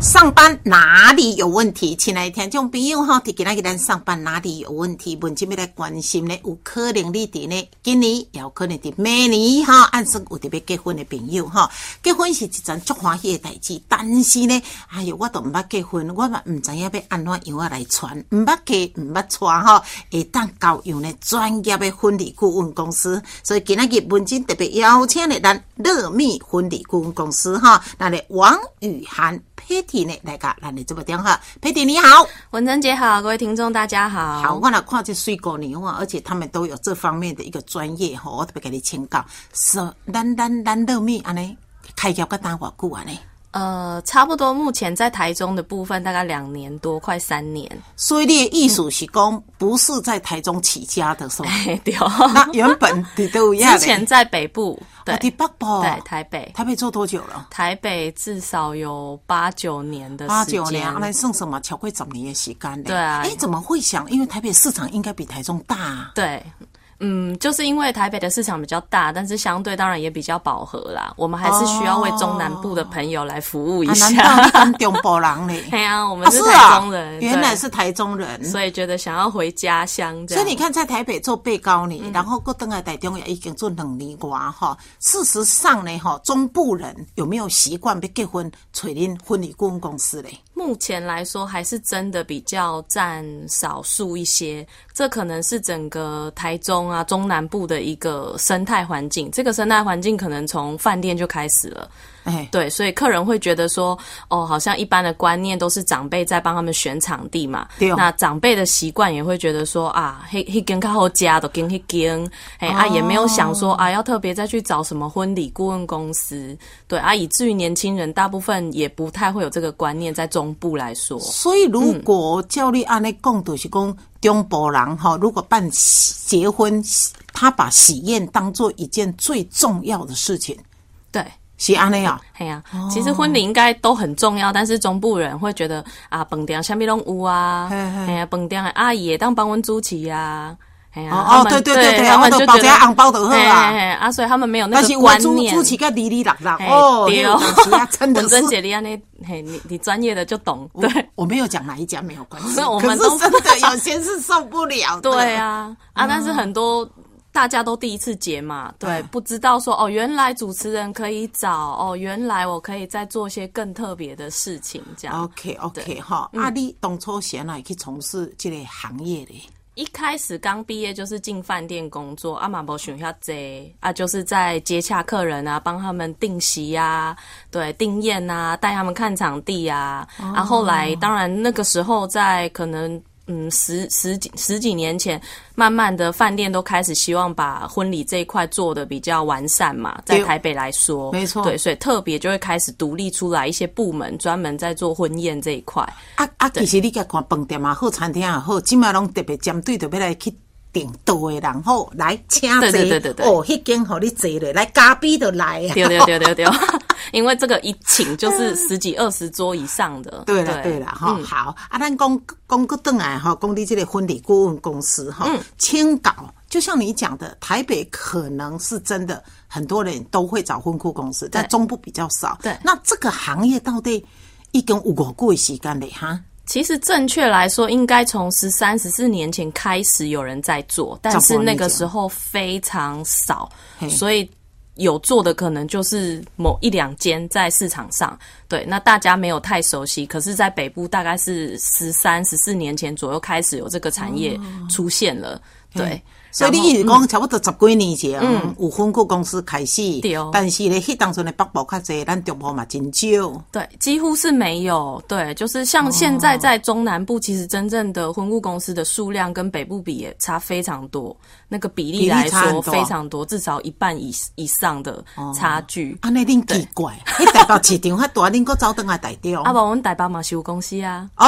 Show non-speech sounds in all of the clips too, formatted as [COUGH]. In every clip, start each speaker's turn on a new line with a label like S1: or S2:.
S1: 上班哪里有问题？亲爱的听众朋友哈，提今日咱上班哪里有问题？文今要来关心呢，有可能你伫呢，今年也有可能伫明年哈，按说有特别结婚的朋友哈，结婚是一件足欢喜的代志，但是呢，哎哟，我都毋捌结婚，我嘛毋知影要安怎样啊来传，毋捌嫁毋捌娶哈，会当交用呢专业的婚礼顾问公司，所以今日文今特别邀请了咱乐蜜婚礼顾问公司哈，那里王雨涵。Patty 呢，来个，来你这么电话，Patty 你好，
S2: 文珍姐好，各位听众大家好。
S1: 好，我来看这水果牛啊，而且他们都有这方面的一个专业哈，我特别给你请教。是，咱咱咱乐蜜安尼开业个单偌久安尼？
S2: 呃，差不多目前在台中的部分大概两年多，快三年。
S1: 所以你的艺术是讲不是在台中起家的，是吧？[LAUGHS]
S2: 对。
S1: 那原本你都一样。
S2: 之前在北部，对，
S1: 北部，
S2: 对，台北。
S1: 台北做多久了？
S2: 台北至少有八九年的时间。八九
S1: 年，那剩什么？巧贵怎么也洗干的？
S2: 对啊。
S1: 哎，怎么会想？因为台北市场应该比台中大。
S2: 对。嗯，就是因为台北的市场比较大，但是相对当然也比较饱和啦。我们还是需要为中南部的朋友来服务一下。
S1: 难道中部人嘞？[LAUGHS]
S2: 对啊，我们是台中人，
S1: 原来是台中人，
S2: 所以觉得想要回家乡。
S1: 所以你看，在台北做被告呢，然后过登来台中也已经做两年瓜哈。事实上呢，哈，中部人有没有习惯被结婚娶恁婚礼顾问公司嘞？
S2: 目前来说，还是真的比较占少数一些。这可能是整个台中啊中南部的一个生态环境。这个生态环境可能从饭店就开始了。对，所以客人会觉得说，哦，好像一般的观念都是长辈在帮他们选场地嘛。
S1: 对。
S2: 那长辈的习惯也会觉得说，啊，嘿，嘿，跟靠后家都跟嘿跟，哎啊，也没有想说啊，要特别再去找什么婚礼顾问公司。对啊，以至于年轻人大部分也不太会有这个观念，在中部来说。
S1: 所以，如果教你按那共都是讲中国人哈，如果办结婚，他把喜宴当做一件最重要的事情。
S2: 对。
S1: 是安尼啊，
S2: 系啊，其实婚礼应该都很重要，但是中部人会觉得啊，饭店下面拢有啊，哎呀，饭店的阿姨当帮阮主持呀，
S1: 哎呀，哦，对对对对，他们就包个红包的好啊，
S2: 啊，所以他们没有那个观念，
S1: 主持个哩哩啦啦，哦，
S2: 对
S1: 哦，真的
S2: 真姐你安尼，嘿，你你专业的就懂，对，
S1: 我没有讲哪一家没有关系，
S2: 我们都
S1: 真的有些是受不了，
S2: 对啊，啊，但是很多。大家都第一次结嘛，对，不知道说哦，原来主持人可以找哦，原来我可以再做些更特别的事情，这样。
S1: OK OK 哈，阿丽当初先来去从事这个行业的，
S2: 一开始刚毕业就是进饭店工作，阿玛伯选下这啊，就是在接洽客人啊，帮他们订席呀，对，订宴啊，带他们看场地啊，然后来，当然那个时候在可能。嗯，十十几十几年前，慢慢的饭店都开始希望把婚礼这一块做的比较完善嘛，在台北来说，
S1: 没错，
S2: 对，所以特别就会开始独立出来一些部门，专门在做婚宴这一块。
S1: 啊啊，其实你甲看饭店啊，好餐厅也好，今麦拢特别针对着要来去。订多的然后来请坐哦，迄间互你坐咧，来嘉宾都来
S2: 啊！对对对对对，因为这个一请就是十几二十桌以上的。
S1: 对了对。了哈，好。啊，咱讲讲个邓来哈，讲你这个婚礼顾问公司哈，签稿就像你讲的，台北可能是真的很多人都会找婚顾公司，在中部比较少。
S2: 对，
S1: 那这个行业到底一共有过贵时间嘞哈？
S2: 其实正确来说，应该从十三、十四年前开始有人在做，但是那个时候非常少，所以有做的可能就是某一两间在市场上。对，那大家没有太熟悉，可是，在北部大概是十三、十四年前左右开始有这个产业出现了。对。
S1: 所以你一直讲，差不多十几年前，嗯有婚顾公司开始，但是咧，迄当初的北部较济，咱中部嘛真少。
S2: 对，几乎是没有。对，就是像现在在中南部，其实真正的婚顾公司的数量跟北部比也差非常多。那个比例来说非常多，至少一半以以上的差距。
S1: 啊，那恁奇怪，你台北市场较大，恁个招登来代表。[LAUGHS]
S2: 啊，不，我们台北嘛是有公司啊。
S1: 哦，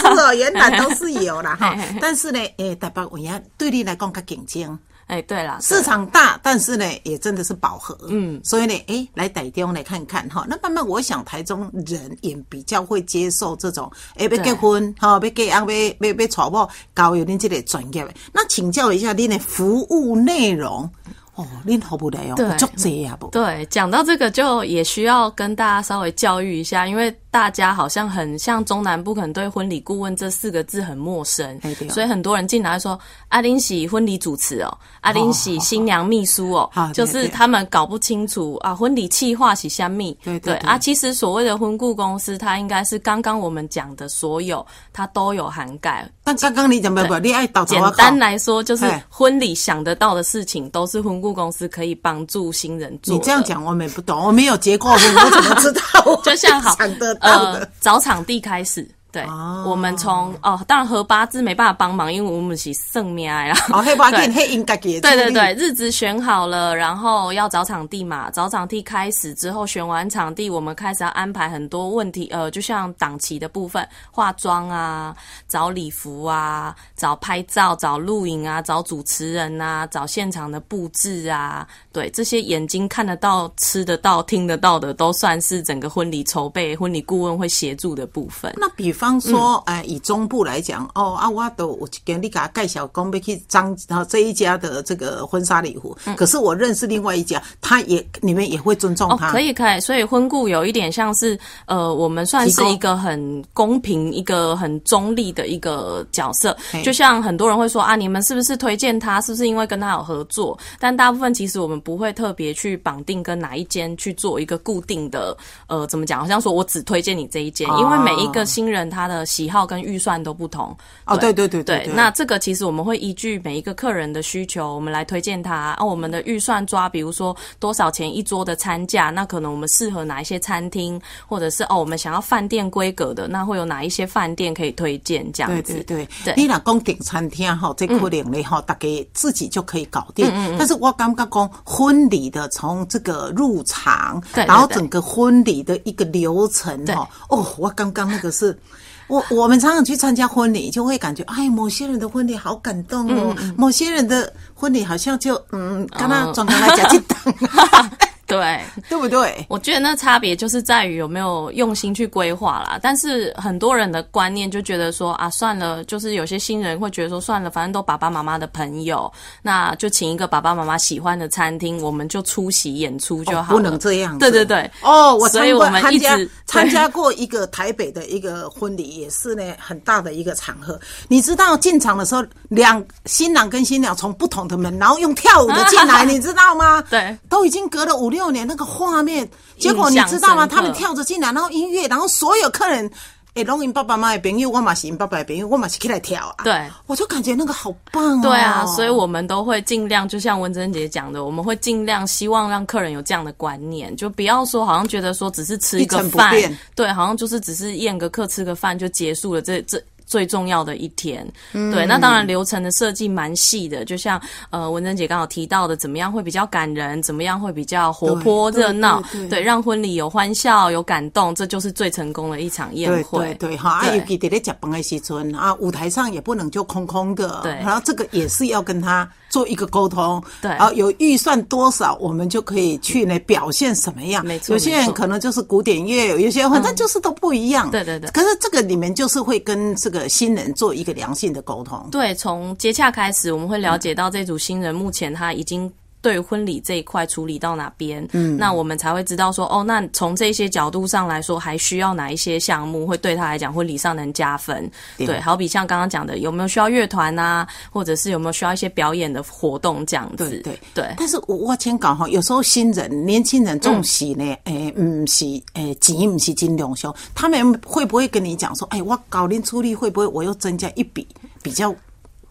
S1: 是哦，原来都是有啦哈。[LAUGHS] 但是呢，诶，台北有影对你来讲较竞争。
S2: 哎，对了，
S1: 市场大，但是呢，也真的是饱和。嗯，所以呢，哎，来台中来看看哈。那慢慢，我想台中人也比较会接受这种，哎，要结婚哈，要结啊，要要要娶某，交由恁这个专业。那请教一下恁的服务内容。哦，恁服务内容足济啊不？
S2: 对，讲到这个就也需要跟大家稍微教育一下，因为。大家好像很像中南部，可能对婚礼顾问这四个字很陌生，所以很多人进来说阿林喜婚礼主持哦，阿林喜新娘秘书哦，就是他们搞不清楚啊，婚礼企划是虾米？
S1: 对对
S2: 啊，其实所谓的婚顾公司，它应该是刚刚我们讲的所有，它都有涵盖。
S1: 但刚刚你讲不不，你爱导
S2: 简单来说，就是婚礼想得到的事情，都是婚顾公司可以帮助新人做。
S1: 你这样讲我们也不懂，我没有结过婚，我怎么知道？[LAUGHS]
S2: 就像好
S1: 想的。
S2: 呃，找场地开始。对，我们从哦，当然和八字没办法帮忙，因为我们是圣命啦。
S1: 哦，黑八字黑应该给。
S2: 对对对，日子选好了，然后要找场地嘛。找场地开始之后，选完场地，我们开始要安排很多问题。呃，就像档期的部分，化妆啊，找礼服啊，找拍照，找录影啊，找主持人啊，找现场的布置啊。对，这些眼睛看得到、吃得到、听得到的，都算是整个婚礼筹备、婚礼顾问会协助的部分。
S1: 那比。方说，哎，以中部来讲，哦啊，我都我跟你给他介绍，讲要去张然后这一家的这个婚纱礼服。可是我认识另外一家，他也你们也会尊重他。
S2: 可以可以，所以婚顾有一点像是，呃，我们算是一个很公平、一个很中立的一个角色。就像很多人会说啊，你们是不是推荐他？是不是因为跟他有合作？但大部分其实我们不会特别去绑定跟哪一间去做一个固定的，呃，怎么讲？好像说我只推荐你这一间，因为每一个新人。他的喜好跟预算都不同
S1: 哦，对对对
S2: 对。那这个其实我们会依据每一个客人的需求，我们来推荐他。啊，我们的预算抓，比如说多少钱一桌的餐价，那可能我们适合哪一些餐厅，或者是哦，我们想要饭店规格的，那会有哪一些饭店可以推荐？这样子。
S1: 对对对。你老公订餐厅哈，这可能嘞哈，大概自己就可以搞定。嗯嗯。但是我刚刚讲婚礼的，从这个入场，然后整个婚礼的一个流程哈，哦，我刚刚那个是。我我们常常去参加婚礼，就会感觉，哎，某些人的婚礼好感动哦，某些人的婚礼好像就，嗯，刚刚转过来讲，就等。[LAUGHS]
S2: 对，
S1: 对不对？
S2: 我觉得那差别就是在于有没有用心去规划啦。但是很多人的观念就觉得说啊，算了，就是有些新人会觉得说，算了，反正都爸爸妈妈的朋友，那就请一个爸爸妈妈喜欢的餐厅，我们就出席演出就好。
S1: 不能这样。
S2: 对对对。
S1: 哦，我所以我们参加参加过一个台北的一个婚礼，也是呢很大的一个场合。你知道进场的时候，两新郎跟新娘从不同的门，然后用跳舞的进来，[LAUGHS] 你知道吗？
S2: 对，
S1: 都已经隔了五六。六年那个画面，结果你知道吗？他们跳着进来，然后音乐，然后所有客人，哎，龙云爸爸妈妈的朋友，我嘛是爸爸的朋友，我嘛是起来跳啊。
S2: 对，
S1: 我就感觉那个好棒
S2: 啊。对啊，所以我们都会尽量，就像文珍姐讲的，我们会尽量希望让客人有这样的观念，就不要说好像觉得说只是吃一个饭，对，好像就是只是宴个客吃个饭就结束了。这这。最重要的一天，对，那当然流程的设计蛮细的，就像呃文珍姐刚好提到的，怎么样会比较感人，怎么样会比较活泼热闹，对，让婚礼有欢笑有感动，这就是最成功的一场宴会。
S1: 对对哈，尤其在咧食饭的时阵啊，舞台上也不能就空空的，
S2: 对，
S1: 然后这个也是要跟他做一个沟通，
S2: 对，
S1: 然后有预算多少，我们就可以去呢表现什么样。
S2: 没错，
S1: 有些人可能就是古典乐，有些反正就是都不一样。
S2: 对对对。
S1: 可是这个里面就是会跟这个。新人做一个良性的沟通，
S2: 对，从接洽开始，我们会了解到这组新人目前他已经。对婚礼这一块处理到哪边，嗯，那我们才会知道说，哦，那从这些角度上来说，还需要哪一些项目会对他来讲婚礼上能加分？对，好比像刚刚讲的，有没有需要乐团啊，或者是有没有需要一些表演的活动这样子？
S1: 对对
S2: 对。
S1: 但是我我先讲哈，有时候新人、年轻人重喜呢，诶，唔是诶，钱唔是金两兄，他们会不会跟你讲说，哎，我搞定出力会不会我又增加一笔比较？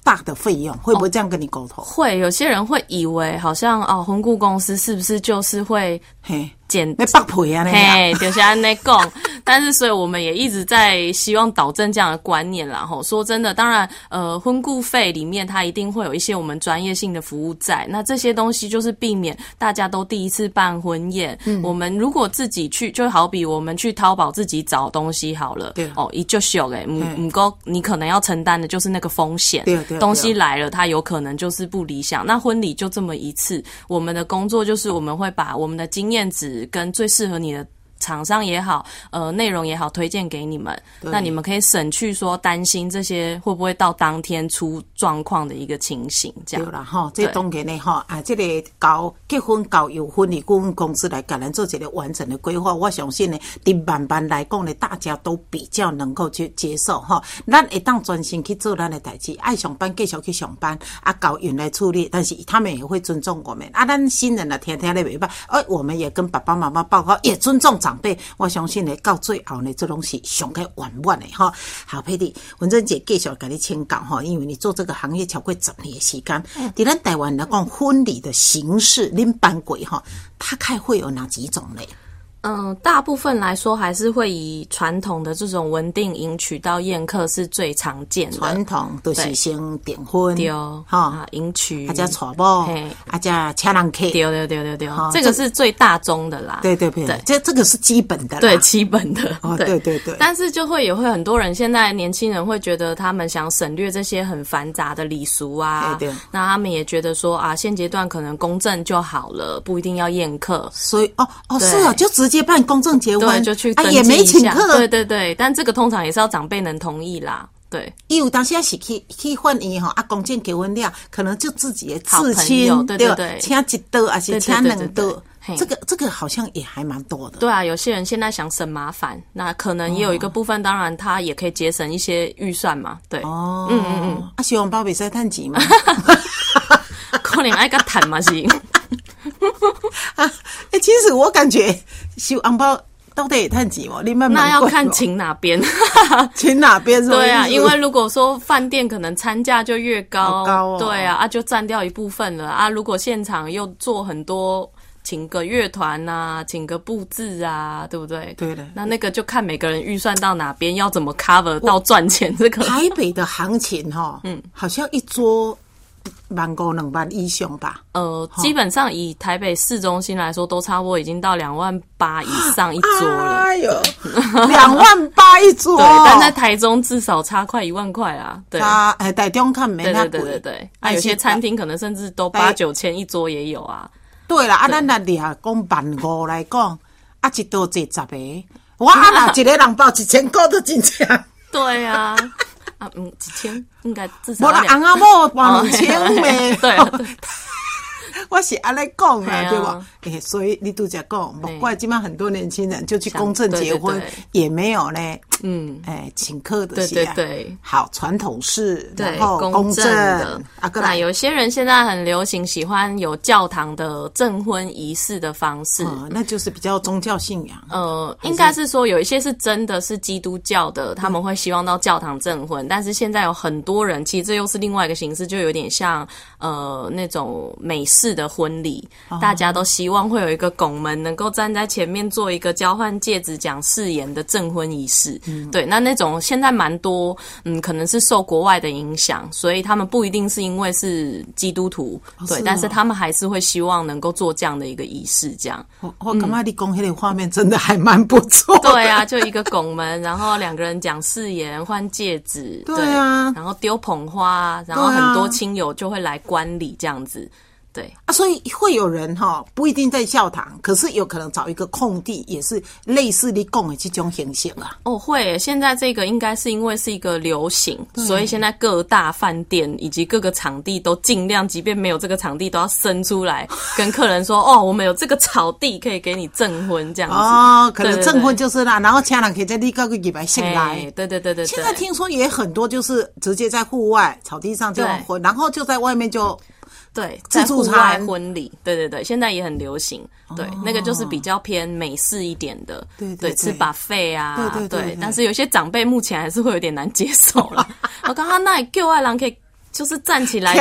S1: 大的费用会不会这样跟你沟通？
S2: 会有些人会以为好像哦，红顾公司是不是就是会嘿简
S1: 那北配啊，那
S2: 嘿，就是安内讲，[LAUGHS] 但是所以我们也一直在希望导正这样的观念啦。吼，说真的，当然，呃，婚顾费里面它一定会有一些我们专业性的服务在，那这些东西就是避免大家都第一次办婚宴。嗯，我们如果自己去，就好比我们去淘宝自己找东西好了，
S1: 对
S2: 哦，一就秀诶，唔唔够，你可能要承担的就是那个风险，
S1: 对对，
S2: 东西来了，它有可能就是不理想。那婚礼就这么一次，我们的工作就是我们会把我们的经验值跟最适合你的。厂商也好，呃，内容也好，推荐给你们，那你们可以省去说担心这些会不会到当天出状况的一个情形，这样。
S1: 对啦，哈，这当然呢，哈，啊，这个搞结婚搞有婚礼顾问公司来给咱做一个完整的规划，我相信呢，对慢慢来讲呢，大家都比较能够去接受哈。咱一旦专心去做咱的代志，爱上班继续去上班，啊，搞原来处理，但是他们也会尊重我们。啊，咱新人呢，天天咧袂办，而我们也跟爸爸妈妈报告，也尊重长。长辈，我相信呢，到最后呢，这东西上个圆满的哈。好，佩蒂，文珍姐继续给你请教哈，因为你做这个行业超过十年时间，在咱台湾来讲，婚礼的形式，恁办过哈，大概会有哪几种呢？
S2: 嗯，大部分来说还是会以传统的这种稳定迎娶到宴客是最常见的。
S1: 传统都是先点婚，
S2: 对哈，迎娶，
S1: 阿家娶某，阿家请人客，
S2: 对对对对对，这个是最大宗的啦。
S1: 对对对，这这个是基本的，
S2: 对基本的。
S1: 哦，对对对。
S2: 但是就会也会很多人，现在年轻人会觉得他们想省略这些很繁杂的礼俗啊，
S1: 对。
S2: 那他们也觉得说啊，现阶段可能公证就好了，不一定要宴客。
S1: 所以哦哦是啊，就直。接办公证结婚
S2: 就去
S1: 啊，也没请客。
S2: 对对对，但这个通常也是要长辈能同意啦。对，
S1: 因为当时是去去婚宴哈，啊，公证结婚了，可能就自己的至亲，
S2: 对对对，
S1: 请一桌还是请两桌，这个这个好像也还蛮多的。
S2: 对啊，有些人现在想省麻烦，那可能也有一个部分，当然他也可以节省一些预算嘛。对，
S1: 哦，嗯嗯嗯，啊，希望包比赛探级嘛，[LAUGHS]
S2: 可能爱个谈嘛是。[LAUGHS]
S1: 啊，哎，其实我感觉收红包到底也太急哦，你慢
S2: 慢那要看请哪边，[LAUGHS]
S1: 请哪边是
S2: 对啊，因为如果说饭店可能餐价就越高，
S1: 高
S2: 对啊，啊就占掉一部分了啊。如果现场又做很多，请个乐团呐，请个布置啊，对不对？
S1: 对的，
S2: 那那个就看每个人预算到哪边，要怎么 cover 到赚钱这个。
S1: 台北的行情哈，嗯，好像一桌。万五两万以上吧。
S2: 呃，基本上以台北市中心来说，都差不多已经到两万八以上一桌了。
S1: 哎呦，[LAUGHS] 两万八一桌。
S2: 对，但在台中至少差快一万块啊。
S1: 差哎，台中看没那贵。
S2: 对对对对，啊，有些餐厅可能甚至都八九千一桌也有啊。
S1: 对了，啊，咱那里啊，讲万五来讲，啊，一桌坐十个，哇，那 [LAUGHS] 一个人包一千块都真强。
S2: 对啊。[LAUGHS] 啊，嗯，几千应该至少。我
S1: 的昂阿莫两千咩？[LAUGHS]
S2: 对，[LAUGHS]
S1: 我是安尼讲啊，对吧？诶，所以你都在讲，不怪今晚很多年轻人就去公证结婚，也没有呢。嗯，哎，请客的，
S2: 对对对，
S1: 好传统式，然后公证的。
S2: 那有些人现在很流行，喜欢有教堂的证婚仪式的方式，
S1: 那就是比较宗教信仰。
S2: 呃，应该是说有一些是真的是基督教的，他们会希望到教堂证婚，但是现在有很多人，其实这又是另外一个形式，就有点像呃那种美式的婚礼，大家都希望会有一个拱门，能够站在前面做一个交换戒指、讲誓言的证婚仪式。对，那那种现在蛮多，嗯，可能是受国外的影响，所以他们不一定是因为是基督徒，对，但是他们还是会希望能够做这样的一个仪式，这样。
S1: 我我干嘛你公黑的画面真的还蛮不错。
S2: 对啊，就一个拱门，然后两个人讲誓言、换戒指，
S1: 对啊，
S2: 然后丢捧花，然后很多亲友就会来观礼这样子。对
S1: 啊，所以会有人哈，不一定在教堂，可是有可能找一个空地，也是类似你讲的这种形式啊。
S2: 哦，会，现在这个应该是因为是一个流行，所以现在各大饭店以及各个场地都尽量，即便没有这个场地，都要伸出来 [LAUGHS] 跟客人说：“哦，我们有这个草地可以给你证婚这样子。”
S1: 哦，可能证婚就是啦，然后家人可以在立个个礼拜信来。
S2: 对对对对。
S1: 现在听说也很多，就是直接在户外草地上就婚，然后就在外面就。
S2: 对，在户外婚礼，对对对，现在也很流行。对，那个就是比较偏美式一点的，
S1: 对对，
S2: 吃把费啊，
S1: 对。
S2: 但是有些长辈目前还是会有点难接受了。[LAUGHS] 我刚刚那 Q 外郎可以就是站起来。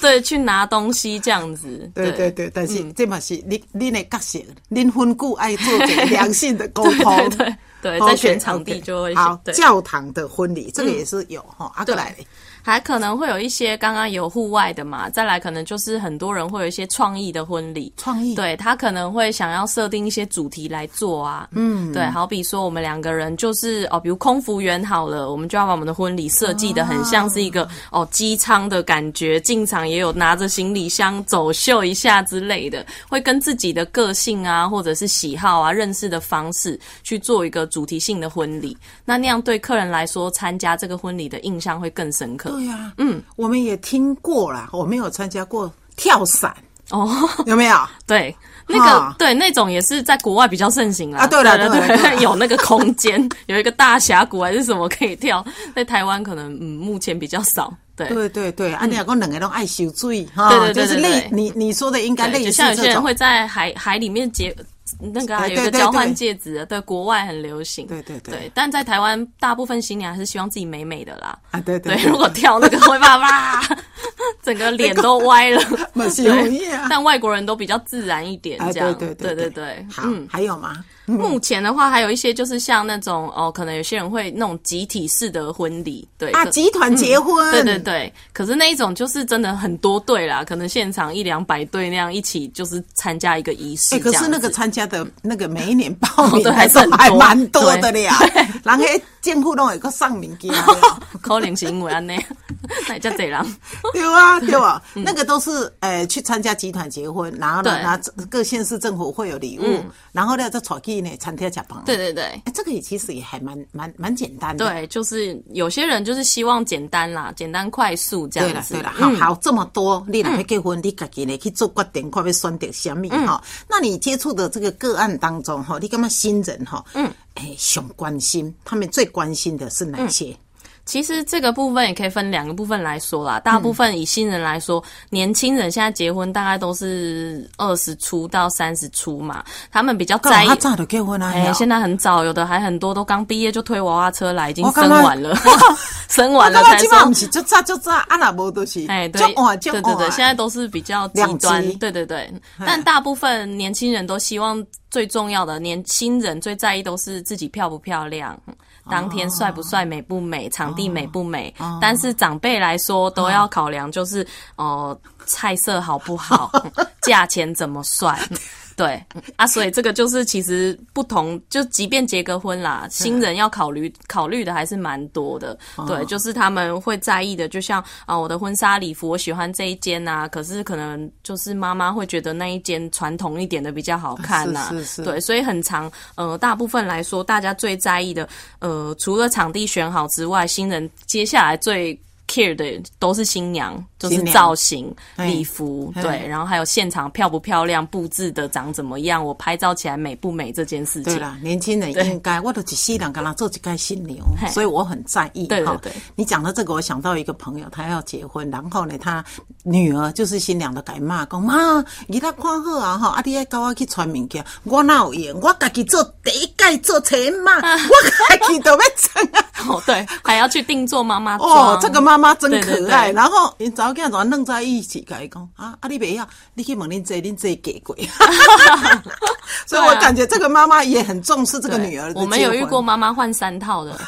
S2: 对，去拿东西这样子。
S1: 对对对，但是这嘛是你你的角色，恁婚故爱做良性的沟通。[LAUGHS]
S2: 对对，在选场地就会
S1: 好。教堂的婚礼，这个也是有哈。阿哥来。
S2: 还可能会有一些刚刚有户外的嘛，再来可能就是很多人会有一些创意的婚礼，
S1: 创意。
S2: 对他可能会想要设定一些主题来做啊，嗯，对，好比说我们两个人就是哦，比如空服员好了，我们就要把我们的婚礼设计的很像是一个哦机舱的感觉，进场也有拿着行李箱走秀一下之类的，会跟自己的个性啊或者是喜好啊认识的方式去做一个主题性的婚礼，那那样对客人来说参加这个婚礼的印象会更深刻。
S1: 对呀，嗯，我们也听过了，我没有参加过跳伞哦，有没有？[LAUGHS]
S2: 对，那个对那种也是在国外比较盛行啦。
S1: 啊，对了对了，
S2: 有那个空间，[LAUGHS] 有一个大峡谷还是什么可以跳，在台湾可能嗯目前比较少。对
S1: 对对对，啊，你讲两个都爱修水哈，对对对，就是类你你说的应该类似
S2: 像有些人会在海海里面结。那个有一个交换戒指，对国外很流行，
S1: 对对对，
S2: 但在台湾大部分新娘还是希望自己美美的啦。
S1: 啊对对，
S2: 如果跳那个会爸爸，整个脸都歪了。[LAUGHS] 不是容易啊但外国人都比较自然一点，这样对对对对。
S1: 好，还有吗？
S2: 目前的话，还有一些就是像那种哦，可能有些人会那种集体式的婚礼，对
S1: 啊，集团结婚，
S2: 对对对。可是那一种就是真的很多对啦，可能现场一两百对那样一起就是参加一个仪式。哎，
S1: 可是那个参加的那个每一年报名 [LAUGHS] 还是还蛮多的了，然后政府都有个上名机，[LAUGHS]
S2: 可能是因为安尼，那叫这样。
S1: 对啊，对吧，[LAUGHS] 那个都是呃去参加集团结婚，然后呢拿各县市政府会有礼物，然后呢再传去。餐厅加班，
S2: 对对对，
S1: 哎，这个也其实也还蛮蛮蛮简单的。
S2: 对，就是有些人就是希望简单啦，简单快速这样子。
S1: 对了，对了，好，好这么多，你来结婚，你自己呢去做决定，看要选择什么哈？那你接触的这个个案当中哈，你干嘛新人哈？嗯，哎，想关心他们最关心的是哪些？
S2: 其实这个部分也可以分两个部分来说啦。大部分以新人来说，年轻人现在结婚大概都是二十出到三十出嘛，他们比较在意。
S1: 早的结婚啊！哎，
S2: 现在很早，有的还很多都刚毕业就推娃娃车来，已经 [LAUGHS] [LAUGHS] 生完了，生完了才说。
S1: 就早就早，阿拉伯都是。
S2: 哎，对，对对对，现在都是比较极端。对对对，但大部分年轻人都希望最重要的，年轻人最在意都是自己漂不漂亮。当天帅不帅、美不美、场地美不美，但是长辈来说都要考量，就是哦，菜色好不好，[LAUGHS] 价钱怎么算。对啊，所以这个就是其实不同，就即便结个婚啦，新人要考虑考虑的还是蛮多的。对，就是他们会在意的，就像啊，我的婚纱礼服我喜欢这一件呐，可是可能就是妈妈会觉得那一件传统一点的比较好看呐。
S1: 是是。
S2: 对，所以很长，呃，大部分来说，大家最在意的，呃，除了场地选好之外，新人接下来最。Care 的都是新娘，就是造型、礼服，对，然后还有现场漂不漂亮、布置的长怎么样，我拍照起来美不美这件事情。
S1: 对啦，年轻人应该，我都只西两个人做一个新娘，所以我很在意。
S2: 对对对，
S1: 你讲到这个，我想到一个朋友，他要结婚，然后呢，他女儿就是新娘的，改骂讲妈，你他看好啊哈，啊你爱教我去穿物件，我哪有闲，我家己做第一届做车嘛，[LAUGHS] 我家己都要整啊。
S2: 哦，对，还要去定做妈妈装。
S1: 哦，这个妈妈真可爱。然后，因早间怎弄在一起，甲伊讲啊，啊，你不要，你去问恁姐，恁姐给过。所以我感觉这个妈妈也很重视这个女儿。
S2: 我们有遇过妈妈换三套的。[LAUGHS]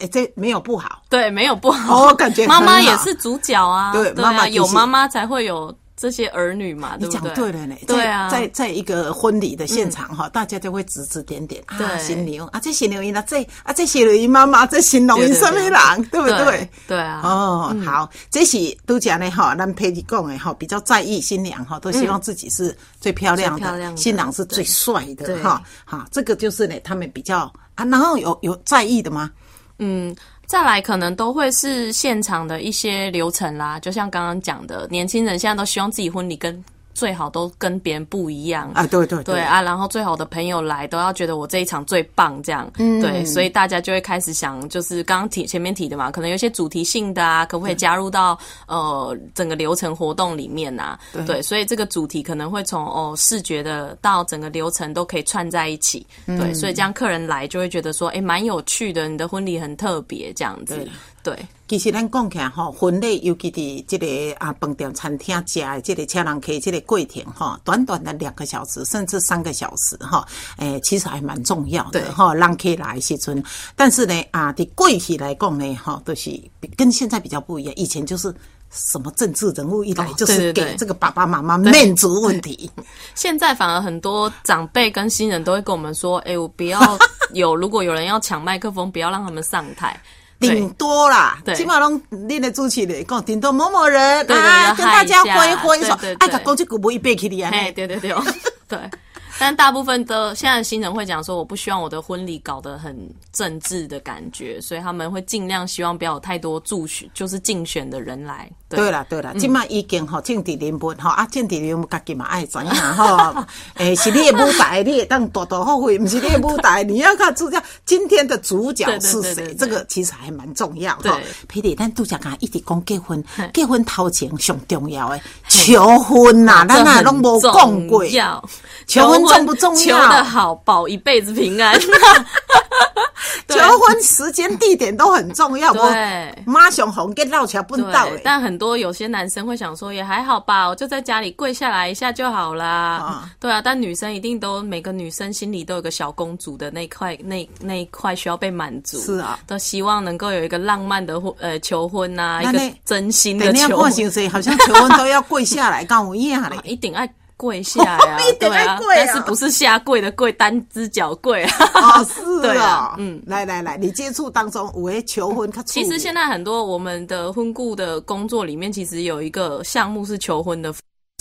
S1: 哎，这没有不好。
S2: 对，没有不好。
S1: 我感觉
S2: 妈妈也是主角啊。对，妈妈有妈妈才会有。这些儿女嘛，
S1: 你讲对了呢。
S2: 对啊，
S1: 在在一个婚礼的现场哈，大家都会指指点点啊，新娘啊，这新娘因啊，这啊这新娘妈妈，这新郎因什么人，对不对？
S2: 对啊。
S1: 哦，好，这是都讲的哈，咱佩蒂讲的哈，比较在意新娘哈，都希望自己是最漂亮的，新郎是最帅的哈。好，这个就是呢，他们比较啊，然后有有在意的吗？
S2: 嗯。再来可能都会是现场的一些流程啦，就像刚刚讲的，年轻人现在都希望自己婚礼跟。最好都跟别人不一样
S1: 啊！对对
S2: 对啊！然后最好的朋友来都要觉得我这一场最棒，这样对，所以大家就会开始想，就是刚刚提前面提的嘛，可能有些主题性的啊，可不可以加入到呃整个流程活动里面呐？对，所以这个主题可能会从哦视觉的到整个流程都可以串在一起，对，所以这样客人来就会觉得说，哎，蛮有趣的，你的婚礼很特别，这样子。对，
S1: 其实咱讲起来吼，婚礼尤其伫这个啊饭店、餐厅食的这个车人客这个过程吼，短短的两个小时甚至三个小时哈，诶、其实还蛮重要的
S2: 对
S1: 哈。让客来的时阵，但是呢啊，伫过去来讲呢，哈，都、是比跟现在比较不一样。以前就是什么政治人物一来，
S2: 哦
S1: 就是给这个爸爸妈妈面子问题。[LAUGHS]
S2: 现在反而很多长辈跟新人都会跟我们说：“哎、我不要 [LAUGHS] 有，如果有人要抢麦克风，不要让他们上台。”对。
S1: 顶多啦，起码拢恁的主持人讲，顶多某某人啊，跟大家挥挥手哎，
S2: 对
S1: 甲讲这句不一背起的啊，
S2: 嘿，对对对，对。[LAUGHS] 但大部分的现在的新人会讲说，我不希望我的婚礼搞得很政治的感觉，所以他们会尽量希望不要有太多助选，就是竞选的人来。
S1: 对。啦对啦，即摆已经吼政治人物吼啊，政治人物家己嘛爱怎样吼，[LAUGHS] 诶，是你的舞台，你会当大大后悔，不是你的舞台，[LAUGHS] 你要看主角今天的主角是谁，这个其实还蛮重要哈
S2: 对。[LAUGHS]
S1: 佩弟，咱拄则讲一直讲结婚，结婚掏钱上重要的求婚呐，咱哪拢无讲过求婚重不重要
S2: 求的好，保一辈子平安。[LAUGHS]
S1: 求婚时间地点都很重要，我
S2: 对
S1: 妈熊红跟绕桥奔到
S2: 对，
S1: 诶。
S2: 但很多有些男生会想说，也还好吧，我就在家里跪下来一下就好啦。
S1: 啊
S2: 对啊，但女生一定都每个女生心里都有个小公主的那一块，那那一块需要被满足。
S1: 是啊
S2: 都希望能够有一个浪漫的婚呃求婚呐、一
S1: 那那
S2: 个真心的求婚，
S1: 好像求婚都要跪下来，[LAUGHS] 干我一样嘞。
S2: 一定爱跪下呀、[LAUGHS] 对啊，但是不是下跪的跪，单只脚跪啊。
S1: 哦，[LAUGHS] 是
S2: 对
S1: 啊
S2: 啊，
S1: 嗯，来来来，你接触当中我也求婚，他
S2: 其实现在很多我们的婚顾的工作里面，其实有一个项目是求婚的。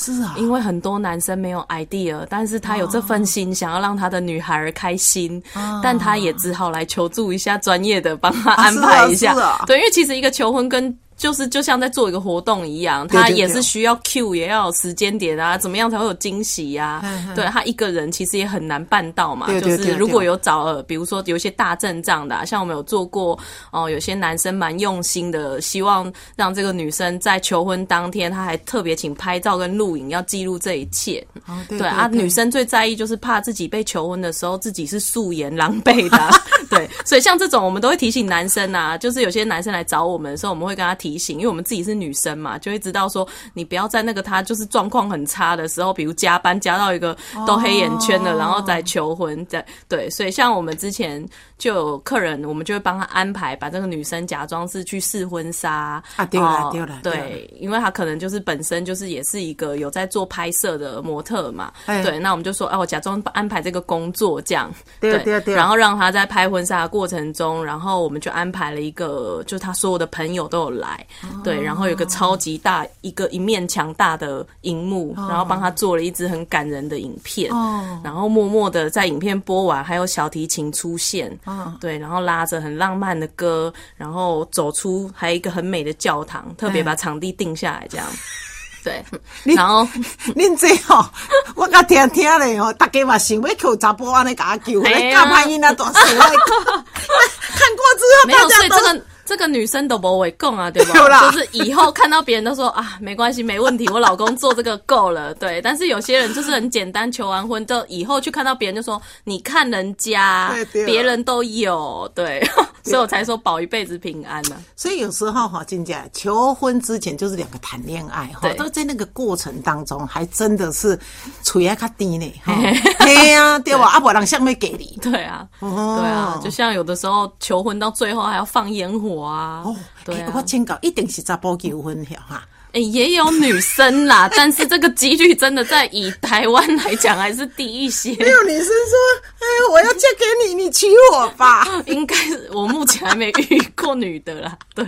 S1: 是啊，
S2: 因为很多男生没有 idea，但是他有这份心，想要让他的女孩儿开心，但他也只好来求助一下专业的，帮他安排一下。
S1: 是啊啊。
S2: 对，因为其实一个求婚跟就是就像在做一个活动一样，他也是需要 Q，也要有时间点啊，怎么样才会有惊喜呀、
S1: 嗯
S2: 对他一个人其实也很难办到嘛。就是如果有找呃，比如说有一些大阵仗的啊、像我们有做过哦、有些男生蛮用心的，希望让这个女生在求婚当天，他还特别请拍照跟录影，要记录这一切。
S1: 哦对
S2: 对啊，女生最在意就是怕自己被求婚的时候自己是素颜狼狈的啊、[LAUGHS] 对，所以像这种我们都会提醒男生啊，就是有些男生来找我们的时候，我们会跟他提醒，因为我们自己是女生嘛，就会知道说你不要在那个他就是状况很差的时候，比如加班加到一个都黑眼圈了，
S1: 哦
S2: 然后再求婚，再对，所以像我们之前就有客人，我们就会帮他安排，把这个女生假装是去试婚纱。
S1: 啊对啦
S2: 哦
S1: 对啦对，
S2: 因为他可能就是本身就是也是一个有在做拍摄的模特嘛，
S1: 哎。
S2: 对，那我们就说，哦、我假装安排这个工作这样，
S1: 对对对
S2: 然后让他在拍婚纱的过程中，然后我们就安排了一个，就是他所有的朋友都有来，
S1: 哦。
S2: 对，然后有个超级大一个一面墙大的荧幕，然后帮他做了一支很感人的影片，
S1: 哦。
S2: 然后默默的在影片播完，还有小提琴出现，
S1: 哦。
S2: 对，然后拉着很浪漫的歌，然后走出还有一个很美的教堂，特别把场地定下来这样。[LAUGHS] 对，然后
S1: 恁这吼，我甲听听咧吼，大家嘛想要求查甫安尼甲我求婚，
S2: 哎呀。
S1: 教歹囡仔大事，我 [LAUGHS] 看过之后，
S2: 没有，
S1: 大家都
S2: 所以这个这个女生都不会供啊，对吧？
S1: 对
S2: 就是以后看到别人都说啊，没关系，没问题，我老公做这个够了，对。但是有些人就是很简单，求完婚就以后去看到别人就说，你看人家别人都有，对，所以我才说保一辈子平安呢、
S1: 所以有时候哈，金姐求婚之前就是两个谈恋爱哈
S2: 对，
S1: 都在那个过程当中，还真的是嘴还较低呢哈。嘿呀，对吧？阿伯郎像没给你。
S2: 对啊，
S1: 哦
S2: 对啊，就像有的时候求婚到最后还要放烟火啊，
S1: 哦，
S2: 对啊，
S1: 欸我警告，一定是查甫求婚了哈。
S2: 诶也有女生啦，[LAUGHS] 但是这个几率真的在以台湾来讲还是低一些。
S1: 没有女生说：“哎，我要嫁给你，你娶我吧。[LAUGHS]
S2: 应该是我目前还没遇过女的啦，对，”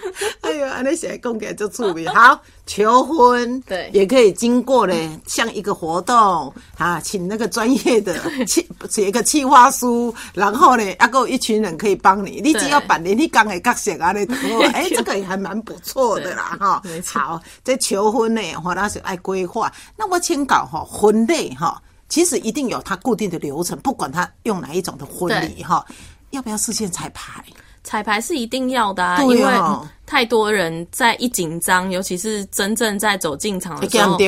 S2: [LAUGHS]
S1: 哎呦，安尼写供给就出名。好，求婚
S2: 对。
S1: 也可以经过呢，像一个活动啊，请那个专业的 [LAUGHS] 企写一个企划书，然后呢，还够一群人可以帮你，你只要把你你刚的角色啊，你 [LAUGHS] 哎，这个也还蛮不错的啦，哈。好，这求婚呢，哈，那是爱规划。那我请搞哈，婚礼哈，其实一定有它固定的流程，不管它用哪一种的婚礼哈，要不要事先彩排？
S2: 彩排是一定要的啊，
S1: 对
S2: 因为
S1: 哦
S2: 太多人在一紧张，尤其是真正在走进场的时候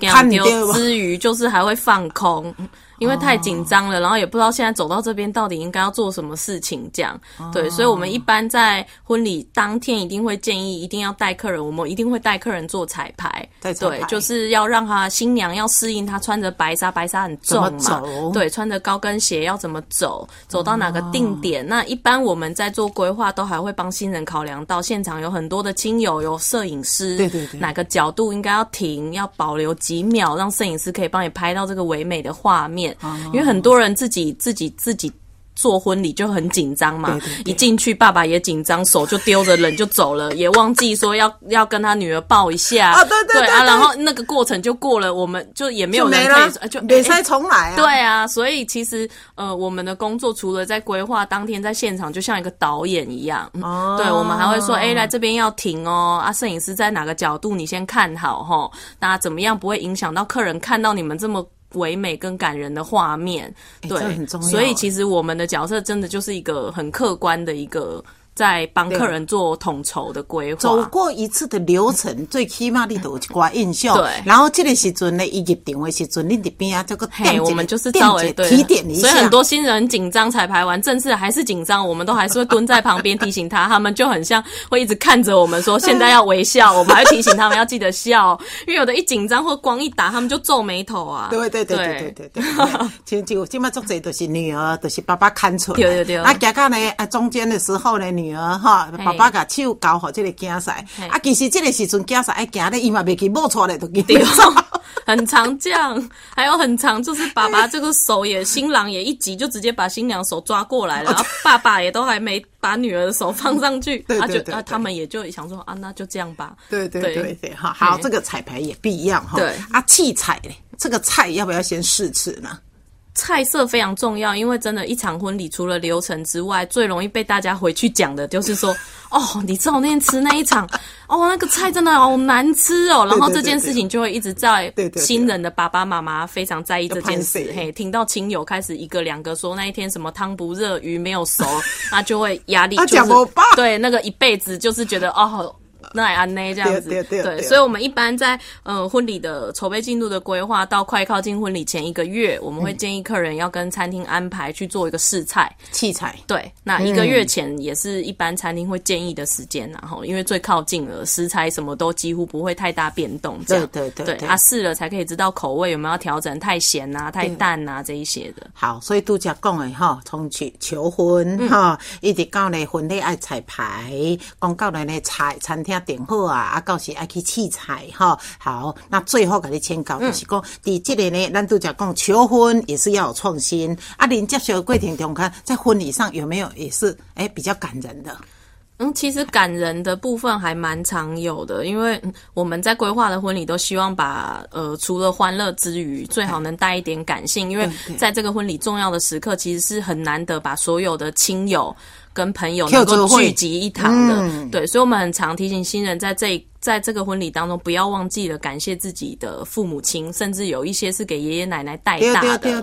S1: 看丢
S2: 之余，就是还会放空。因为太紧张了，然后也不知道现在走到这边到底应该要做什么事情，这样。对，所以我们一般在婚礼当天一定会建议一定要带客人，我们一定会带客人做彩排。对，就是要让他新娘要适应她穿着白纱，白纱很重嘛。对，穿着高跟鞋要怎么走，走到哪个定点？那一般我们在做规划都还会帮新人考量到现场有很多的亲友，有摄影师，
S1: 对对对，
S2: 哪个角度应该要停，要保留几秒，让摄影师可以帮你拍到这个唯美的画面。因为很多人自己自己自己。做婚礼就很紧张嘛，一进去爸爸也紧张，手就丢着人就走了，[LAUGHS] 也忘记说要要跟他女儿抱一下
S1: 啊，对对
S2: 啊，然后那个过程就过了，我们就也没有人可以
S1: 就别再重来啊，
S2: 对啊，所以其实呃，我们的工作除了在规划当天在现场，就像一个导演一样，哦，对，我们还会说，哎，来这边要停哦，啊，摄影师在哪个角度你先看好哈，那怎么样不会影响到客人看到你们这么。唯美跟感人的画面，对，所以其实我们的角色真的就是一个很客观的一个。在帮客人做统筹的规划，
S1: 走过一次的流程，[LAUGHS] 最起码你都有一挂印象。
S2: 对，
S1: 然后这个时阵呢，一入定位时阵，你这边啊，这个
S2: 嘿，我们就是稍微
S1: 提点一下。
S2: 所以很多新人紧张彩排完，正式还是紧张，我们都还是会蹲在旁边提醒他。他们就很像会一直看着我们说，现在要微笑。我们还提醒他们要记得笑，[LAUGHS] 因为有的一紧张或光一打，他们就皱眉头啊。
S1: 对对对对对对对。就就今麦做这都是女儿，都是爸爸看出来。
S2: 对对对。
S1: 啊，加加呢啊，中间的时候呢，女儿哈。爸爸甲手交互这个囝婿，啊，其实这个时阵囝婿爱行咧，伊嘛袂去摸出来都记得。[LAUGHS]
S2: 很常这样，还有很常，就是爸爸这个手也，新郎也一急就直接把新娘手抓过来了，然后爸爸也都还没把女儿的手放上去，[LAUGHS] 他就啊，他们也就想说啊，那就这样吧。
S1: 对对对对，哈，好，这个彩排也不一样哈。
S2: 对
S1: 啊，器材嘞，这个菜要不要先试吃呢？
S2: 菜色非常重要，因为真的，一场婚礼除了流程之外，最容易被大家回去讲的就是说，[LAUGHS] 哦，你知道那天吃那一场，[LAUGHS] 哦，那个菜真的好难吃哦。然后这件事情就会一直在新人的爸爸妈妈非常在意这件事。嘿，听到亲友开始一个两个说那一天什么汤不热，鱼没有熟，[LAUGHS] 那就会压力就是对那个一辈子就是觉得哦。那安内这样子，对，所以，我们一般在呃婚礼的筹备进度的规划到快靠近婚礼前一个月，我们会建议客人要跟餐厅安排去做一个试菜
S1: 器材。
S2: 对，那一个月前也是一般餐厅会建议的时间，然后因为最靠近了，食材什么都几乎不会太大变动。
S1: 对对对，
S2: 对，他试了才可以知道口味有没有调整，太咸啊、太淡啊这一些的。
S1: 好，所以度假讲的哈，从去求婚哈，一直到呢婚礼爱彩排，讲到呢菜餐厅。点好啊，啊，到时爱去器材哈。好，那最后给你签告就是讲，第这个呢，咱都讲讲求婚也是要有创新。啊，您接受桂婷中看在婚礼上有没有也是哎比较感人的？
S2: 嗯，其实感人的部分还蛮常有的，因为我们在规划的婚礼都希望把呃除了欢乐之余，最好能带一点感性，因为在这个婚礼重要的时刻，其实是很难得把所有的亲友。跟朋友能够聚集一堂的，对，所以我们很常提醒新人在这。在这个婚礼当中，不要忘记了感谢自己的父母亲，甚至有一些是给爷爷奶奶带大的。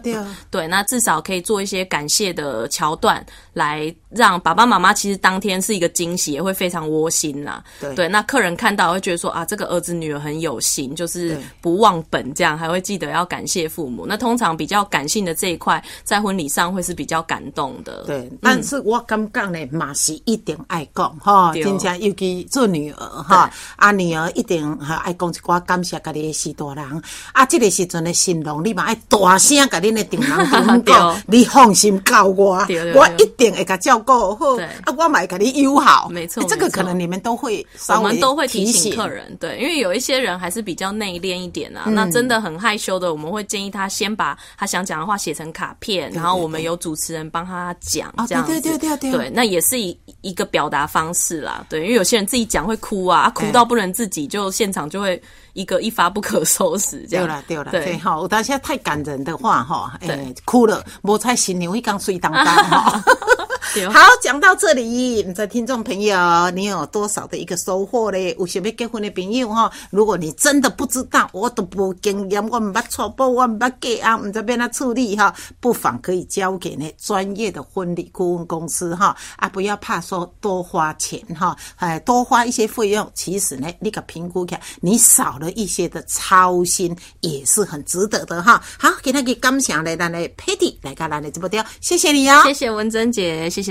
S2: 对，那至少可以做一些感谢的桥段，来让爸爸妈妈其实当天是一个惊喜，也会非常窝心呐。对，那客人看到会觉得说啊，这个儿子女儿很有心，就是不忘本，这样还会记得要感谢父母。那通常比较感性的这一块，在婚礼上会是比较感动的。
S1: 对，但是我感觉呢，马是一定爱讲哈，真正尤其做女儿哈啊。女儿一定哈爱讲一寡感谢家己的四大人啊！这个时阵的新郎，你嘛爱大声甲恁的丈人 [LAUGHS] 讲，你放心交我，我一定会甲照顾好。啊，我嘛会甲你友好。
S2: 没错，
S1: 这个可能你们都会，
S2: 我们都会
S1: 提
S2: 醒客人。对，因为有一些人还是比较内敛一点啊，那真的很害羞的，我们会建议他先把他想讲的话写成卡片，然后我们有主持人帮他讲，这样子。
S1: 对对对对
S2: 对，那也是一一个表达方式啦。对，因为有些人自己讲会哭啊，哭到不能。自己就现场就会一个一发不可收拾，这样
S1: 对了对了对哈，但现在太感人的话哈，哎哭了，无彩新娘会刚睡当当 [LAUGHS] 哈。好，讲到这里，你的听众朋友，你有多少的一个收获嘞？有想要结婚的朋友哈，如果你真的不知道，我都不经验，我唔捌错报，我唔捌给啊，唔知边他处理哈，不妨可以交给那专业的婚礼顾问公司哈啊，不要怕说多花钱哈，哎，多花一些费用，其实呢，你个评估下，你少了一些的操心，也是很值得的哈。好，给他给感谢来，咱的 Patty 来，咱的直播间，谢谢你哦，
S2: 谢谢文珍姐，谢谢。